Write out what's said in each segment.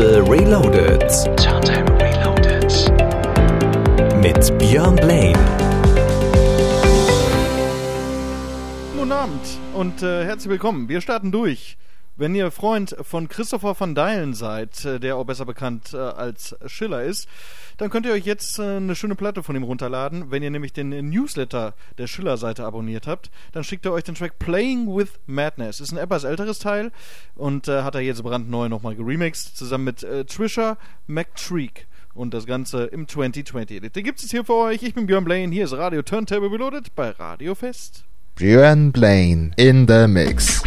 Turntable Reloaded. Turntable Reloaded. Mit Björn Blaine. Guten Abend und äh, herzlich willkommen. Wir starten durch. Wenn ihr Freund von Christopher van Dylen seid, äh, der auch besser bekannt äh, als Schiller ist, dann könnt ihr euch jetzt äh, eine schöne Platte von ihm runterladen. Wenn ihr nämlich den Newsletter der Schiller-Seite abonniert habt, dann schickt er euch den Track Playing with Madness. Ist ein etwas älteres Teil und hat er jetzt brandneu nochmal geremixed, zusammen mit Trisha McTreek. Und das Ganze im 2020 Den gibt es hier für euch. Ich bin Björn Blaine. Hier ist Radio Turntable Reloaded bei Radio Fest. Björn Blaine in the mix.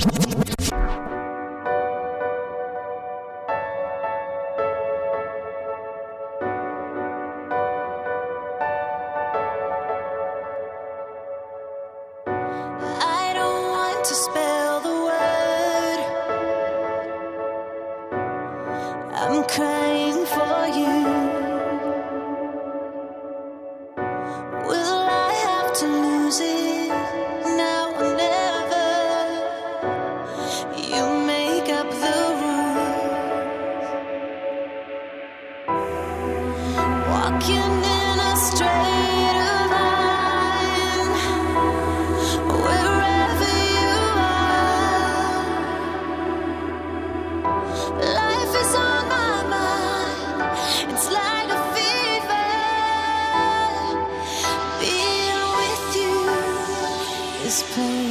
this place.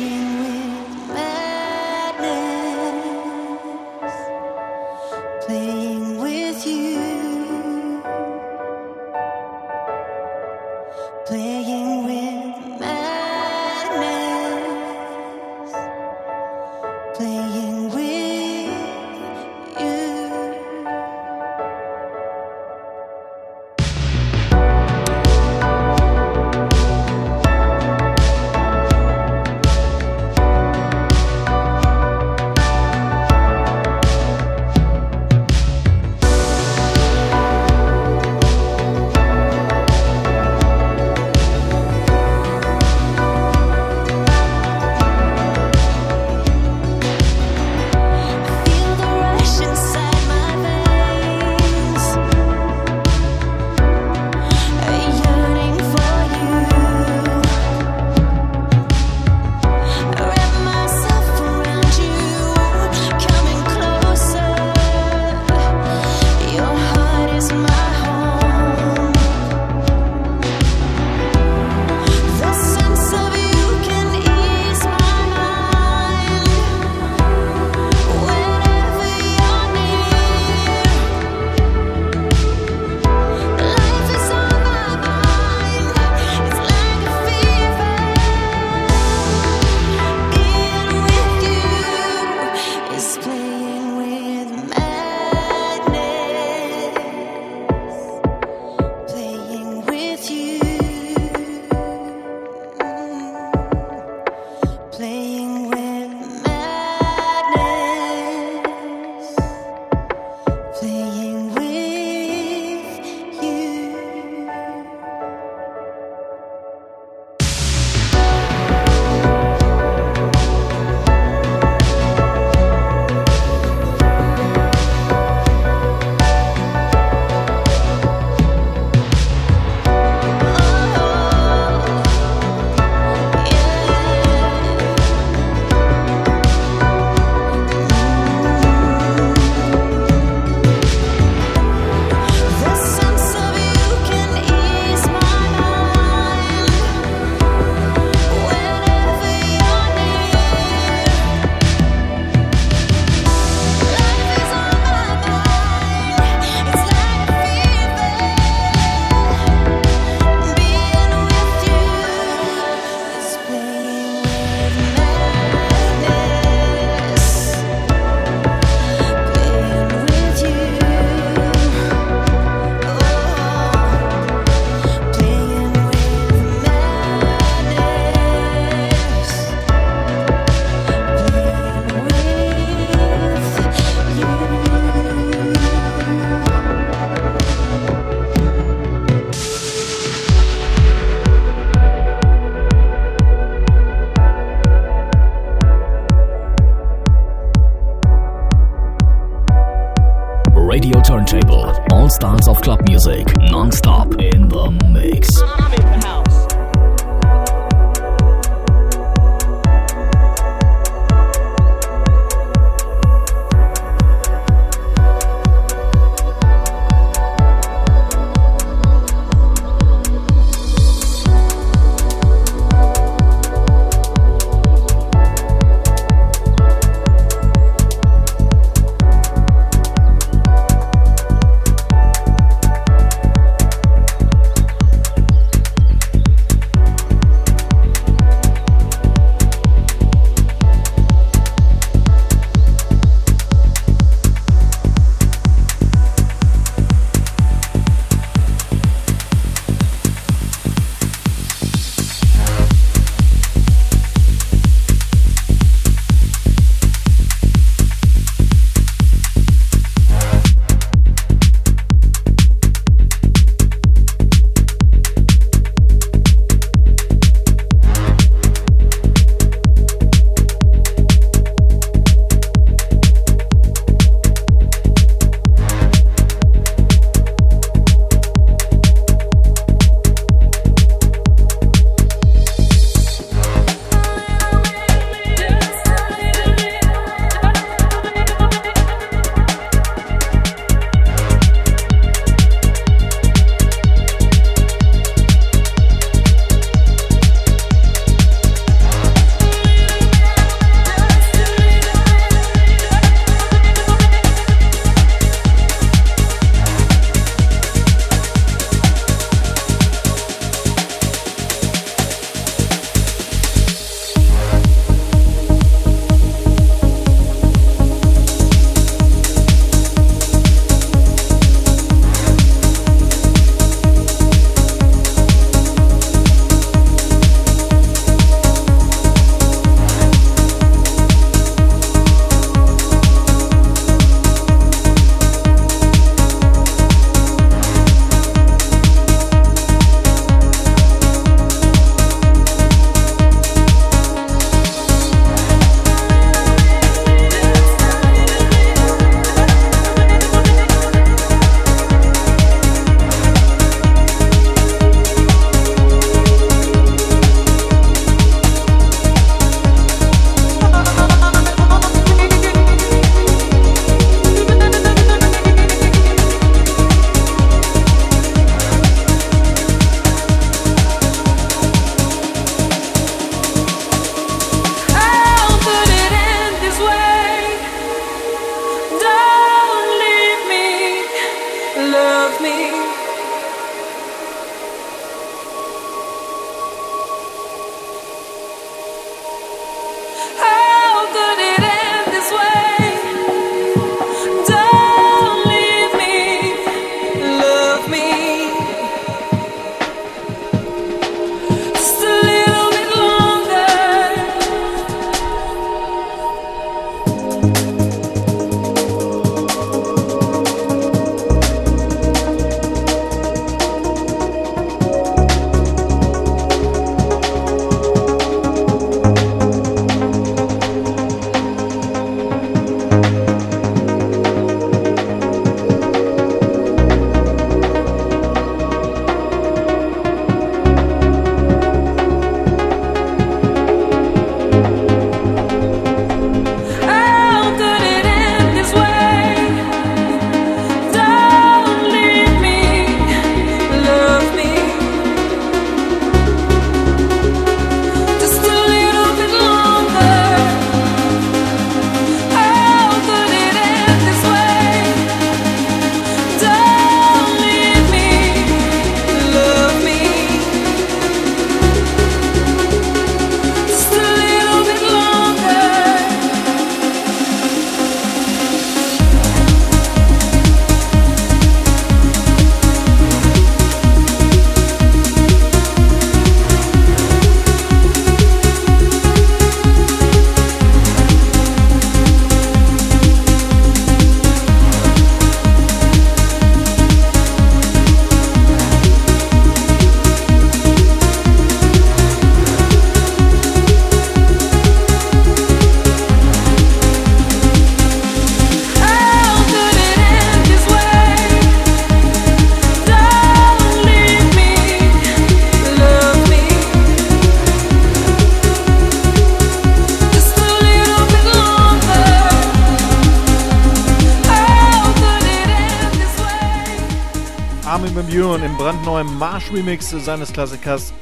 Marsh-Remix seines Klassikers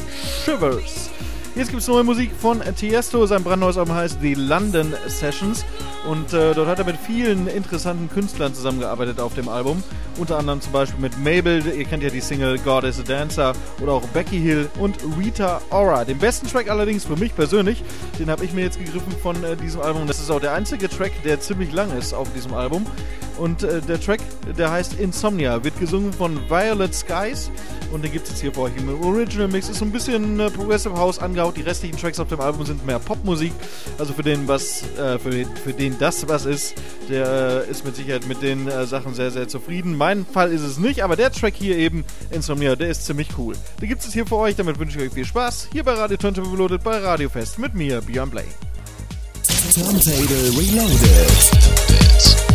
Shivers. Jetzt gibt es neue Musik von Tiesto. Sein brandneues Album heißt The London Sessions. Und äh, dort hat er mit vielen interessanten Künstlern zusammengearbeitet auf dem Album. Unter anderem zum Beispiel mit Mabel, ihr kennt ja die Single God is a Dancer, oder auch Becky Hill und Rita Ora. Den besten Track allerdings für mich persönlich, den habe ich mir jetzt gegriffen von äh, diesem Album. Das ist auch der einzige Track, der ziemlich lang ist auf diesem Album. Und äh, der Track, der heißt Insomnia, wird gesungen von Violet Skies. Und den gibt es jetzt hier für euch im Original Mix. Ist so ein bisschen äh, Progressive House angehaut. Die restlichen Tracks auf dem Album sind mehr Popmusik. Also für den, was, äh, für, den, für den das was ist, der äh, ist mit Sicherheit mit den äh, Sachen sehr, sehr zufrieden. Mein Fall ist es nicht, aber der Track hier eben, Insomnia, der ist ziemlich cool. Den gibt es hier für euch. Damit wünsche ich euch viel Spaß. Hier bei Radio Turntable Reloaded bei Radio Fest mit mir, Björn Blay. Turntable Reloaded.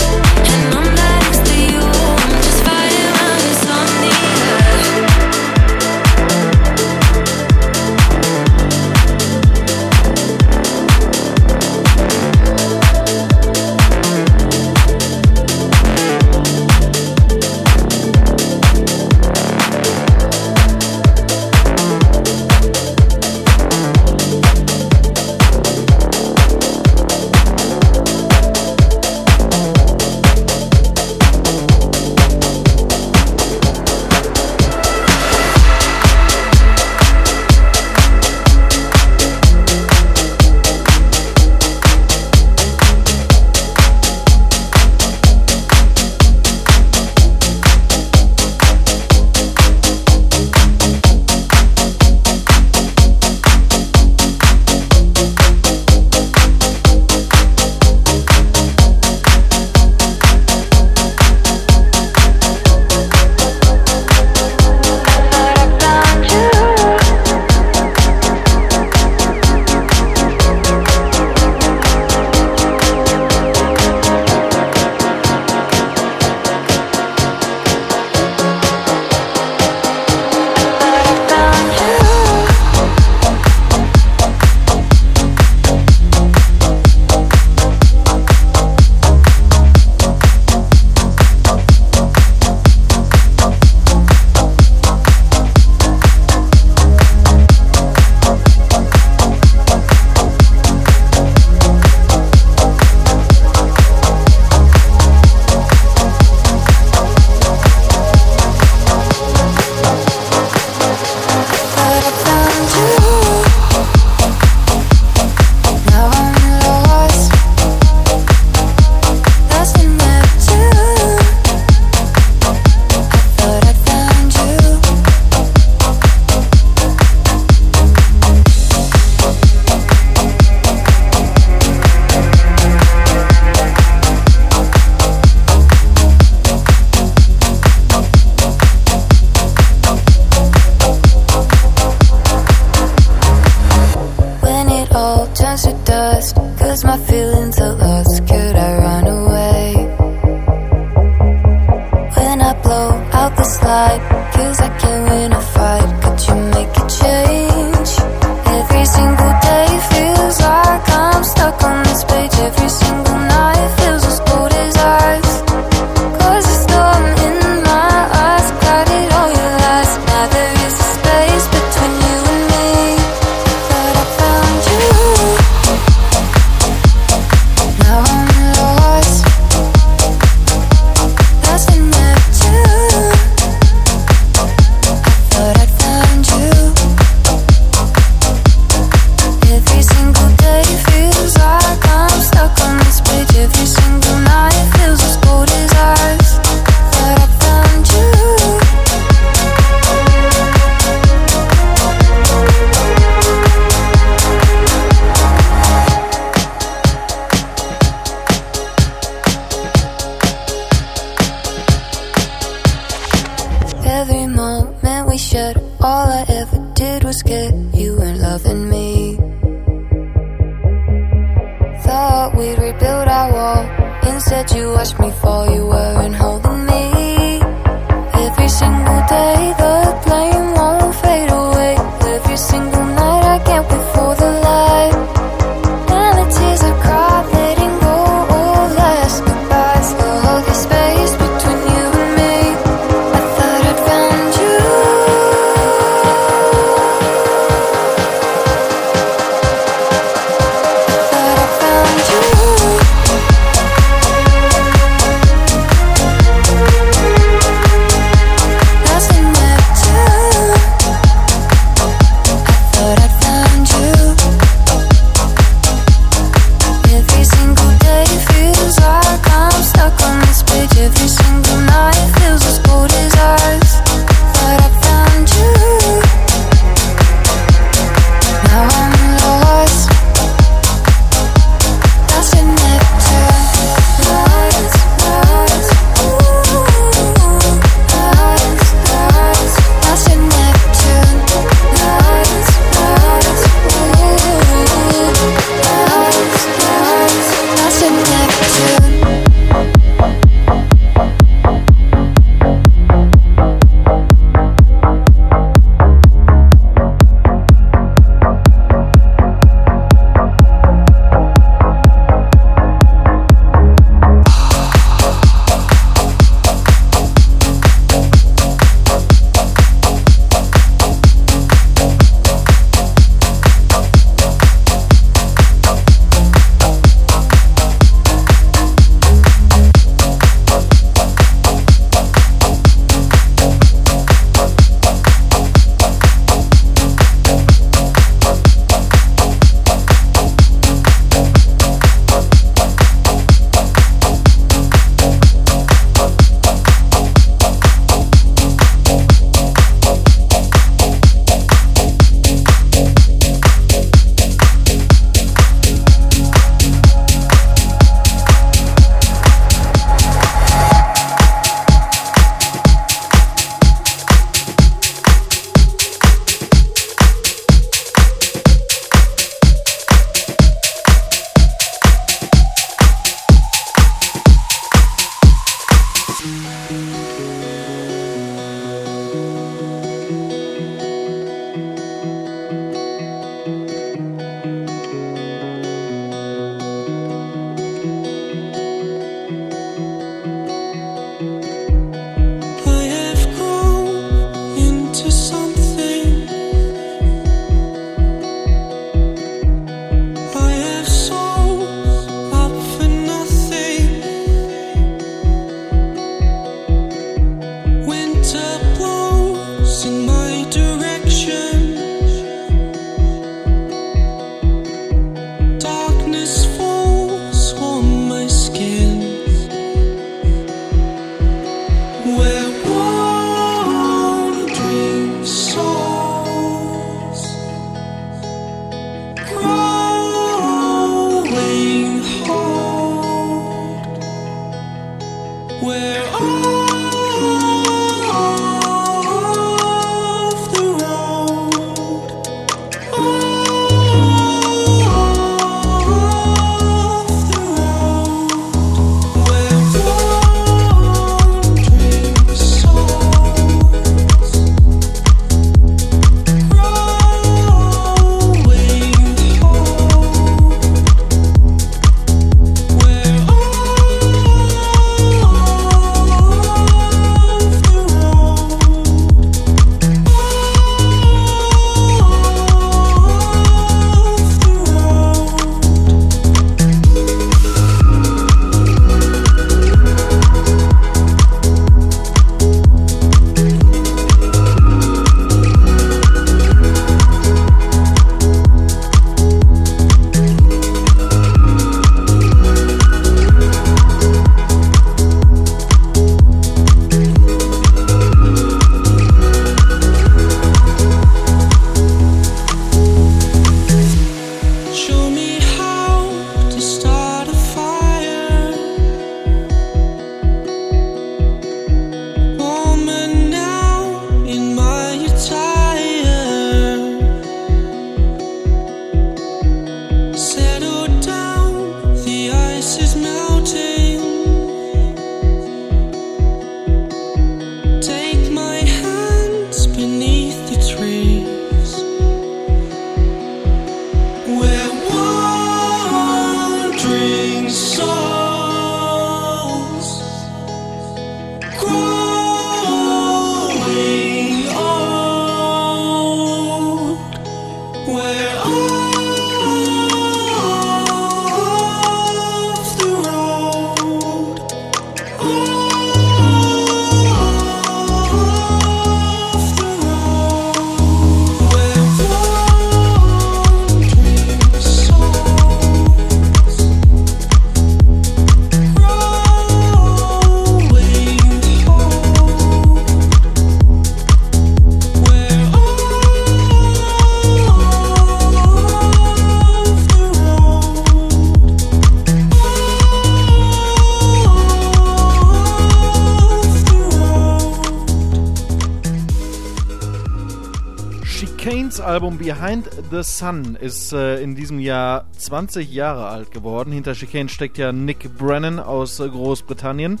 Album Behind the Sun ist äh, in diesem Jahr 20 Jahre alt geworden. Hinter Chicane steckt ja Nick Brennan aus äh, Großbritannien.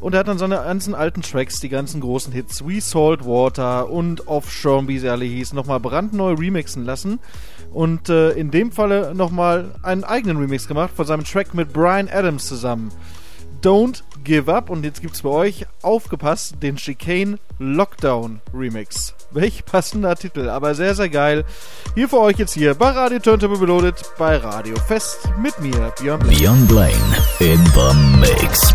Und er hat dann seine ganzen alten Tracks, die ganzen großen Hits, wie Salt Water und Offshore, wie sie alle hießen, nochmal brandneu remixen lassen. Und äh, in dem Falle nochmal einen eigenen Remix gemacht von seinem Track mit Brian Adams zusammen. Don't Give Up. Und jetzt gibt's bei euch, aufgepasst, den Chicane Lockdown Remix. Welch passender Titel, aber sehr, sehr geil. Hier für euch jetzt hier bei Radio Turntable Reloaded, bei Radio Fest mit mir, Björn Blaine. Beyond Blaine in the mix.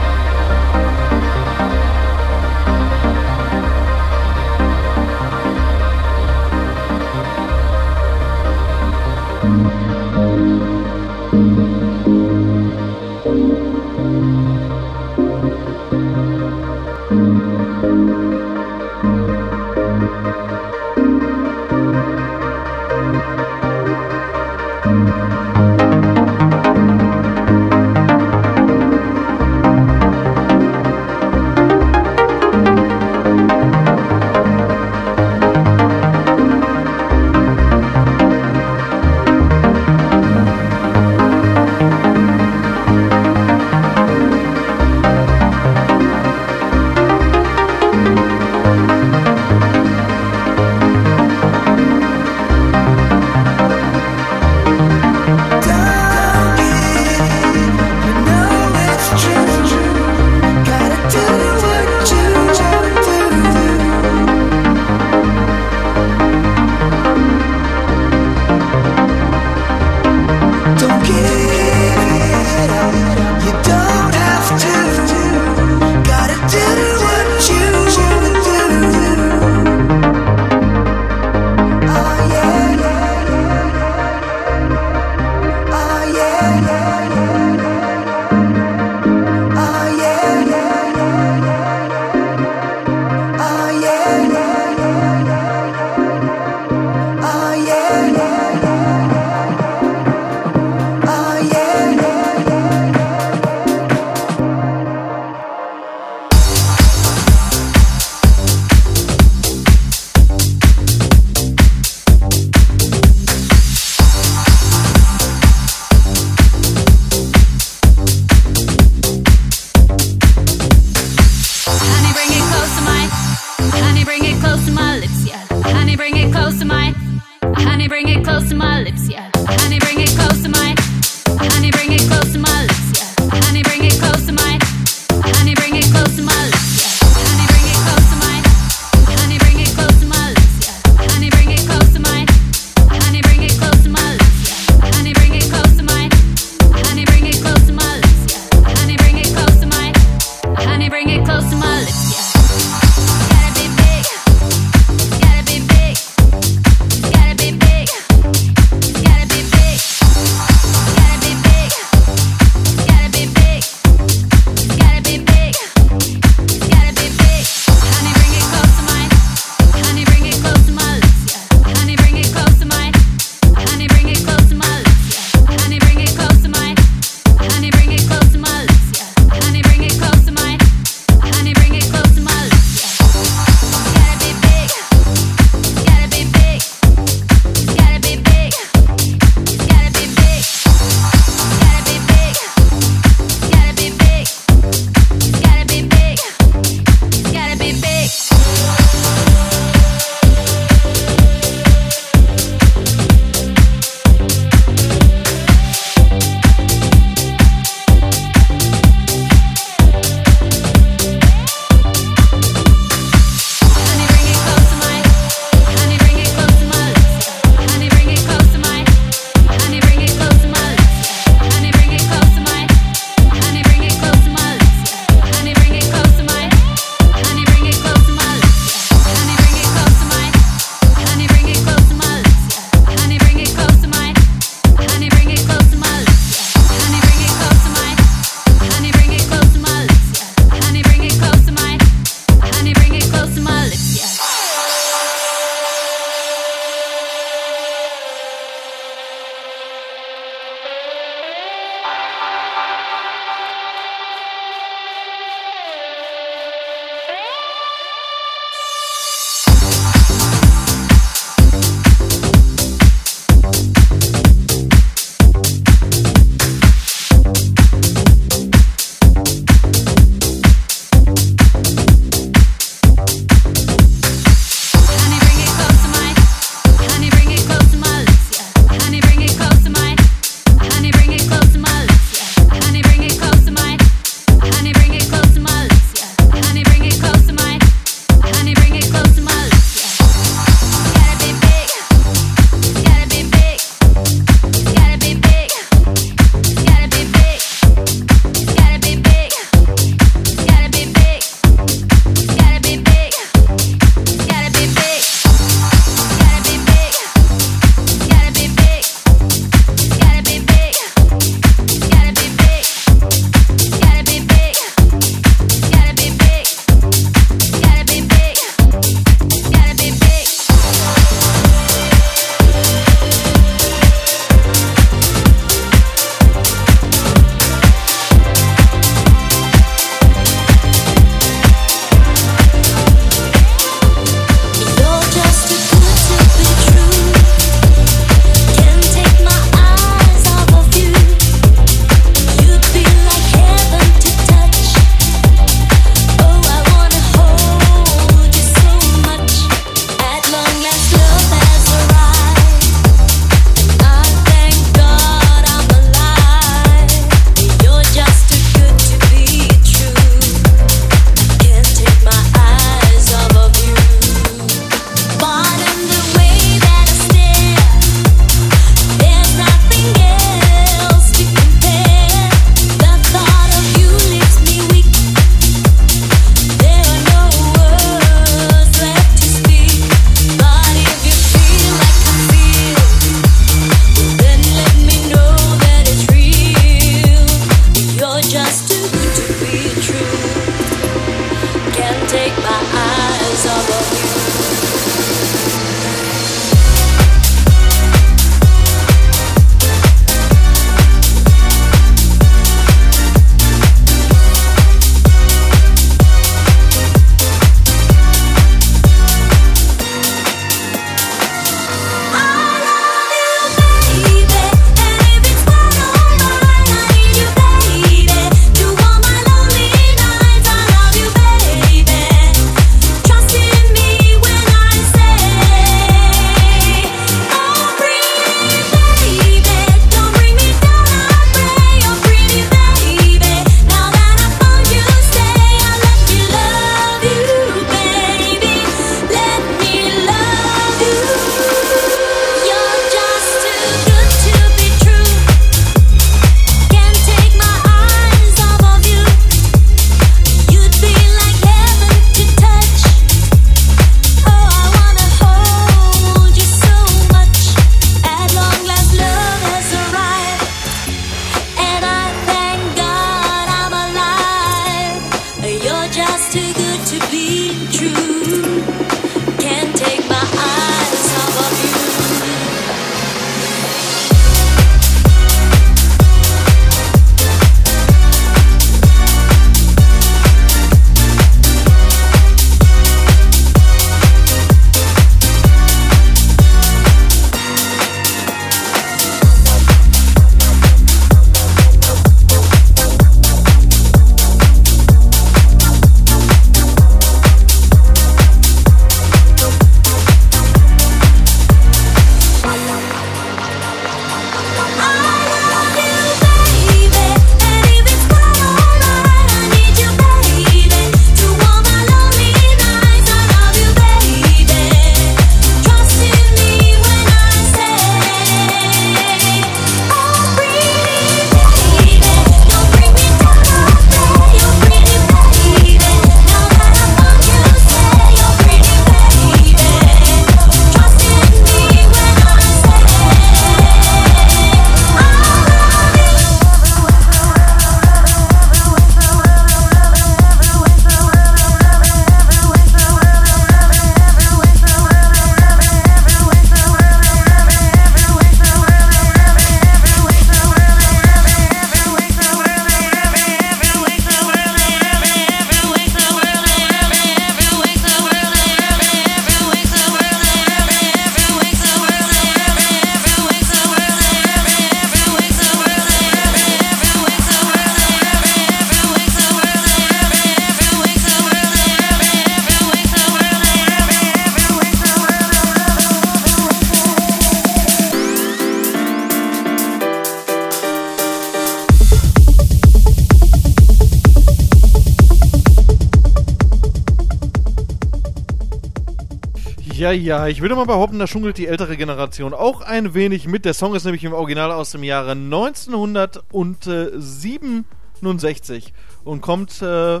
Ja, ja, ich würde mal behaupten, da schunkelt die ältere Generation auch ein wenig mit. Der Song ist nämlich im Original aus dem Jahre 1967 und kommt äh,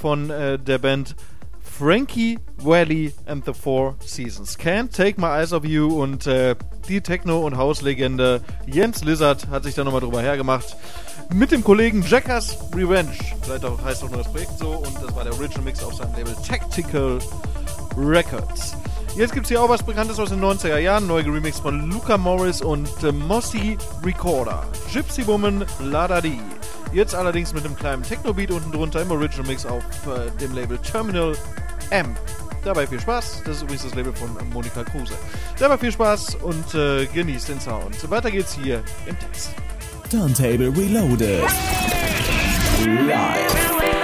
von äh, der Band Frankie Valley and the Four Seasons. Can't Take My Eyes Off You und äh, die Techno- und Hauslegende Jens Lizard hat sich da nochmal drüber hergemacht. Mit dem Kollegen Jackers Revenge. Vielleicht auch, heißt auch nur das Projekt so. Und das war der Original Mix auf seinem Label Tactical Records. Jetzt gibt es hier auch was Bekanntes aus den 90er Jahren. Neu geremixed von Luca Morris und äh, Mossy Recorder. Gypsy Woman Lada Di. Jetzt allerdings mit einem kleinen Techno-Beat unten drunter im Original Mix auf äh, dem Label Terminal M. Dabei viel Spaß. Das ist übrigens das Label von Monika Kruse. Dabei viel Spaß und äh, genießt den Sound. Weiter geht's hier im Text. Turntable Reloaded. Live.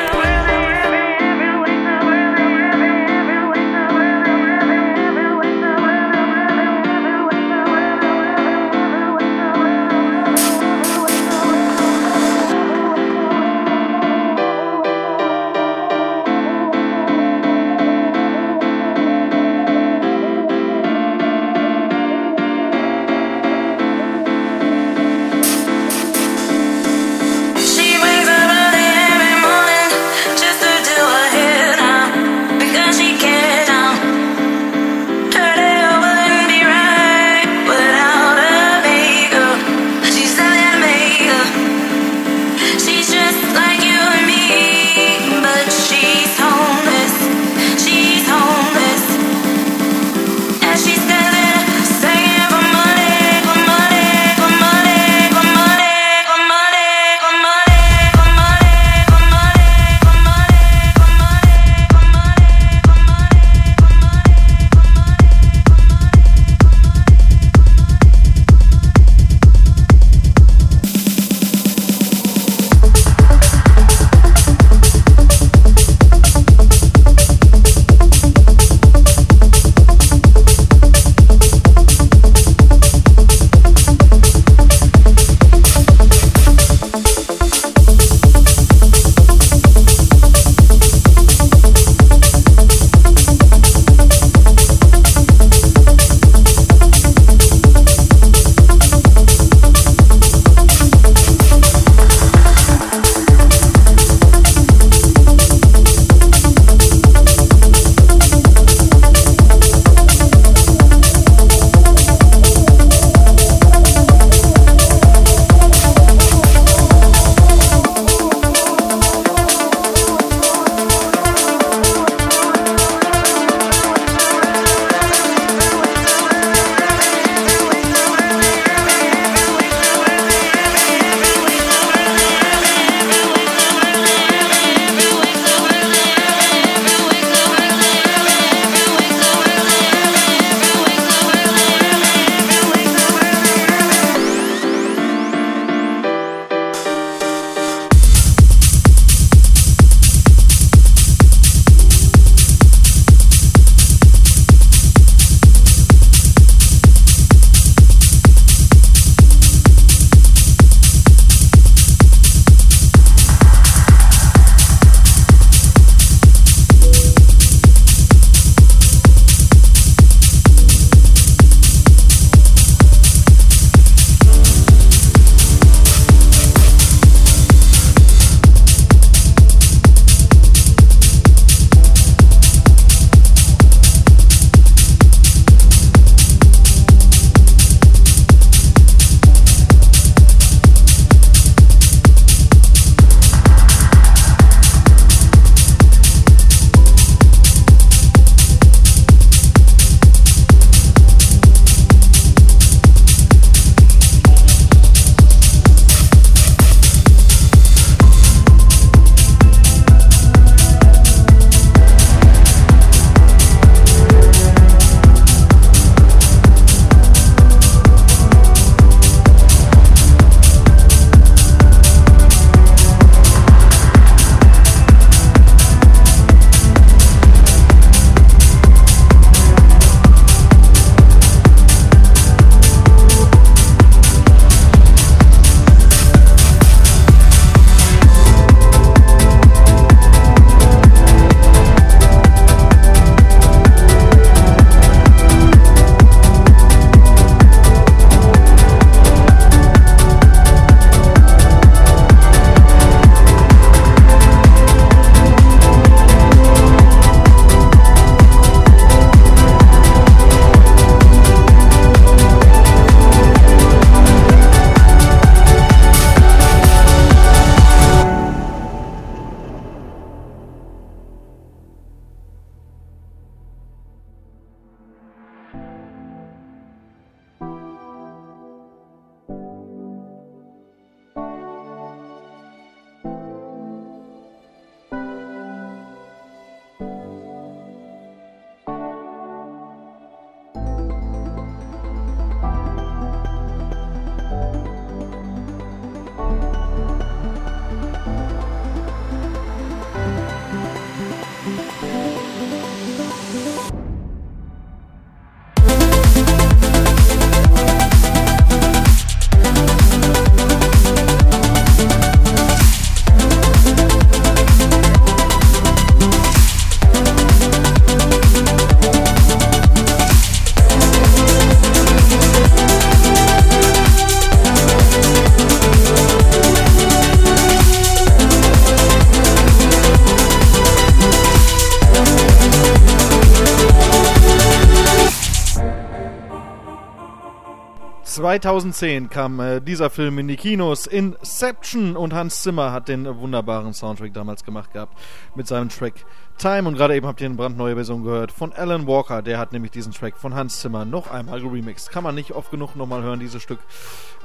2010 kam äh, dieser Film in die Kinos. Inception und Hans Zimmer hat den wunderbaren Soundtrack damals gemacht gehabt mit seinem Track Time. Und gerade eben habt ihr eine brandneue Version gehört von Alan Walker. Der hat nämlich diesen Track von Hans Zimmer noch einmal geremixed. Kann man nicht oft genug nochmal hören, dieses Stück.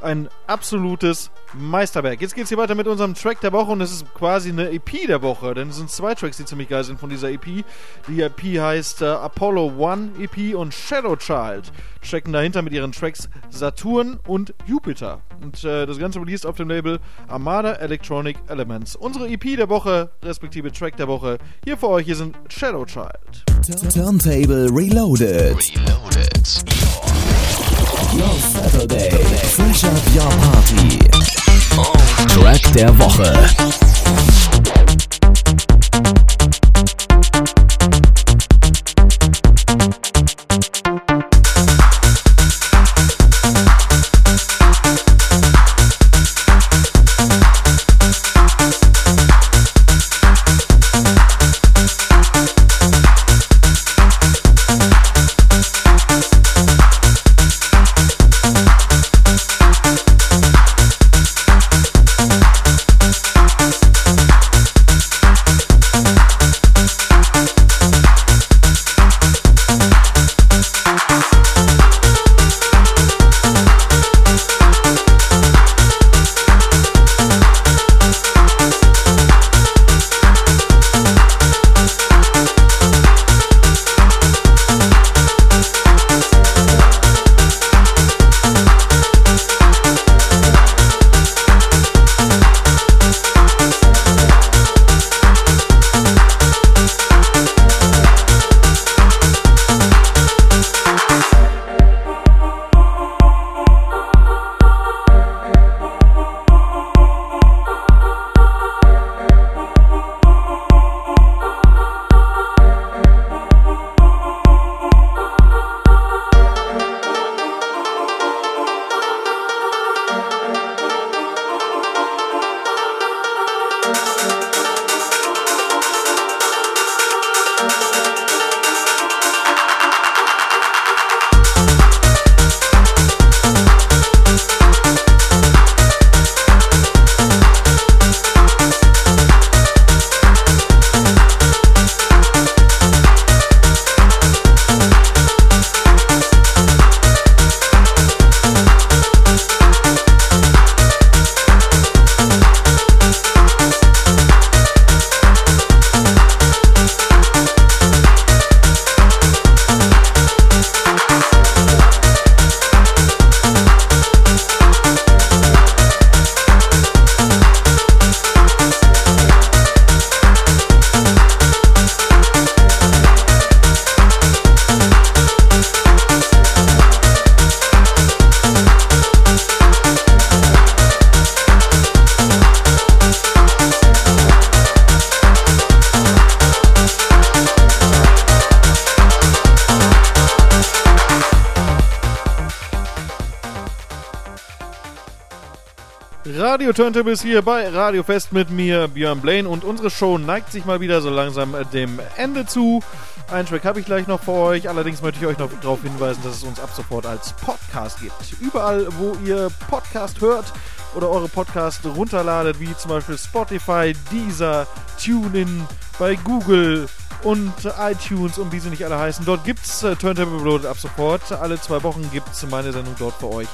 Ein absolutes Meisterwerk. Jetzt geht's hier weiter mit unserem Track der Woche und es ist quasi eine EP der Woche, denn es sind zwei Tracks, die ziemlich geil sind von dieser EP. Die EP heißt äh, Apollo One EP und Shadow Child stecken dahinter mit ihren Tracks Saturn und Jupiter. Und äh, das Ganze released auf dem Label Armada Electronic Elements. Unsere EP der Woche, respektive Track der Woche, hier für euch, hier sind Shadow Child. Turntable Reloaded. Your Saturday. Fresh up your party. Track der Woche. Radio Turntables hier bei Radio Fest mit mir, Björn Blaine. Und unsere Show neigt sich mal wieder so langsam dem Ende zu. Einen Track habe ich gleich noch für euch. Allerdings möchte ich euch noch darauf hinweisen, dass es uns ab sofort als Podcast gibt. Überall, wo ihr Podcast hört oder eure Podcasts runterladet, wie zum Beispiel Spotify, Deezer, TuneIn, bei Google und iTunes und wie sie nicht alle heißen. Dort gibt es äh, Turntable Reloaded ab sofort. Alle zwei Wochen gibt es meine Sendung dort für euch.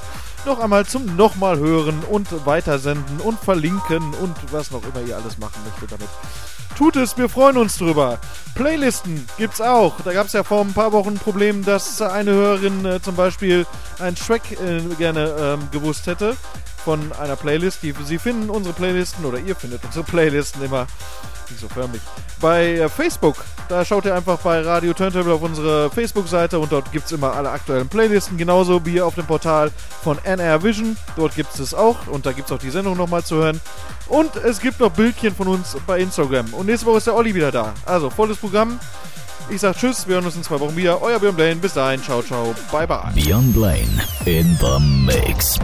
Noch einmal zum nochmal hören und weitersenden und verlinken und was noch immer ihr alles machen möchtet damit. Tut es, wir freuen uns drüber. Playlisten gibt's auch. Da gab es ja vor ein paar Wochen ein Problem, dass eine Hörerin äh, zum Beispiel einen Track äh, gerne ähm, gewusst hätte von einer Playlist. Die, Sie finden unsere Playlisten oder ihr findet unsere Playlisten immer nicht so förmlich. Bei äh, Facebook, da schaut ihr einfach bei Radio Turntable auf unsere Facebook-Seite und dort gibt es immer alle aktuellen Playlisten, genauso wie auf dem Portal von NR Vision. Dort gibt es es auch und da gibt es auch die Sendung nochmal zu hören. Und es gibt noch Bildchen von uns bei Instagram. Und nächste Woche ist der Olli wieder da. Also volles Programm. Ich sag Tschüss, wir hören uns in zwei Wochen wieder. Euer Björn Blaine, bis dahin, ciao, ciao, bye bye. Björn Blaine in the mix.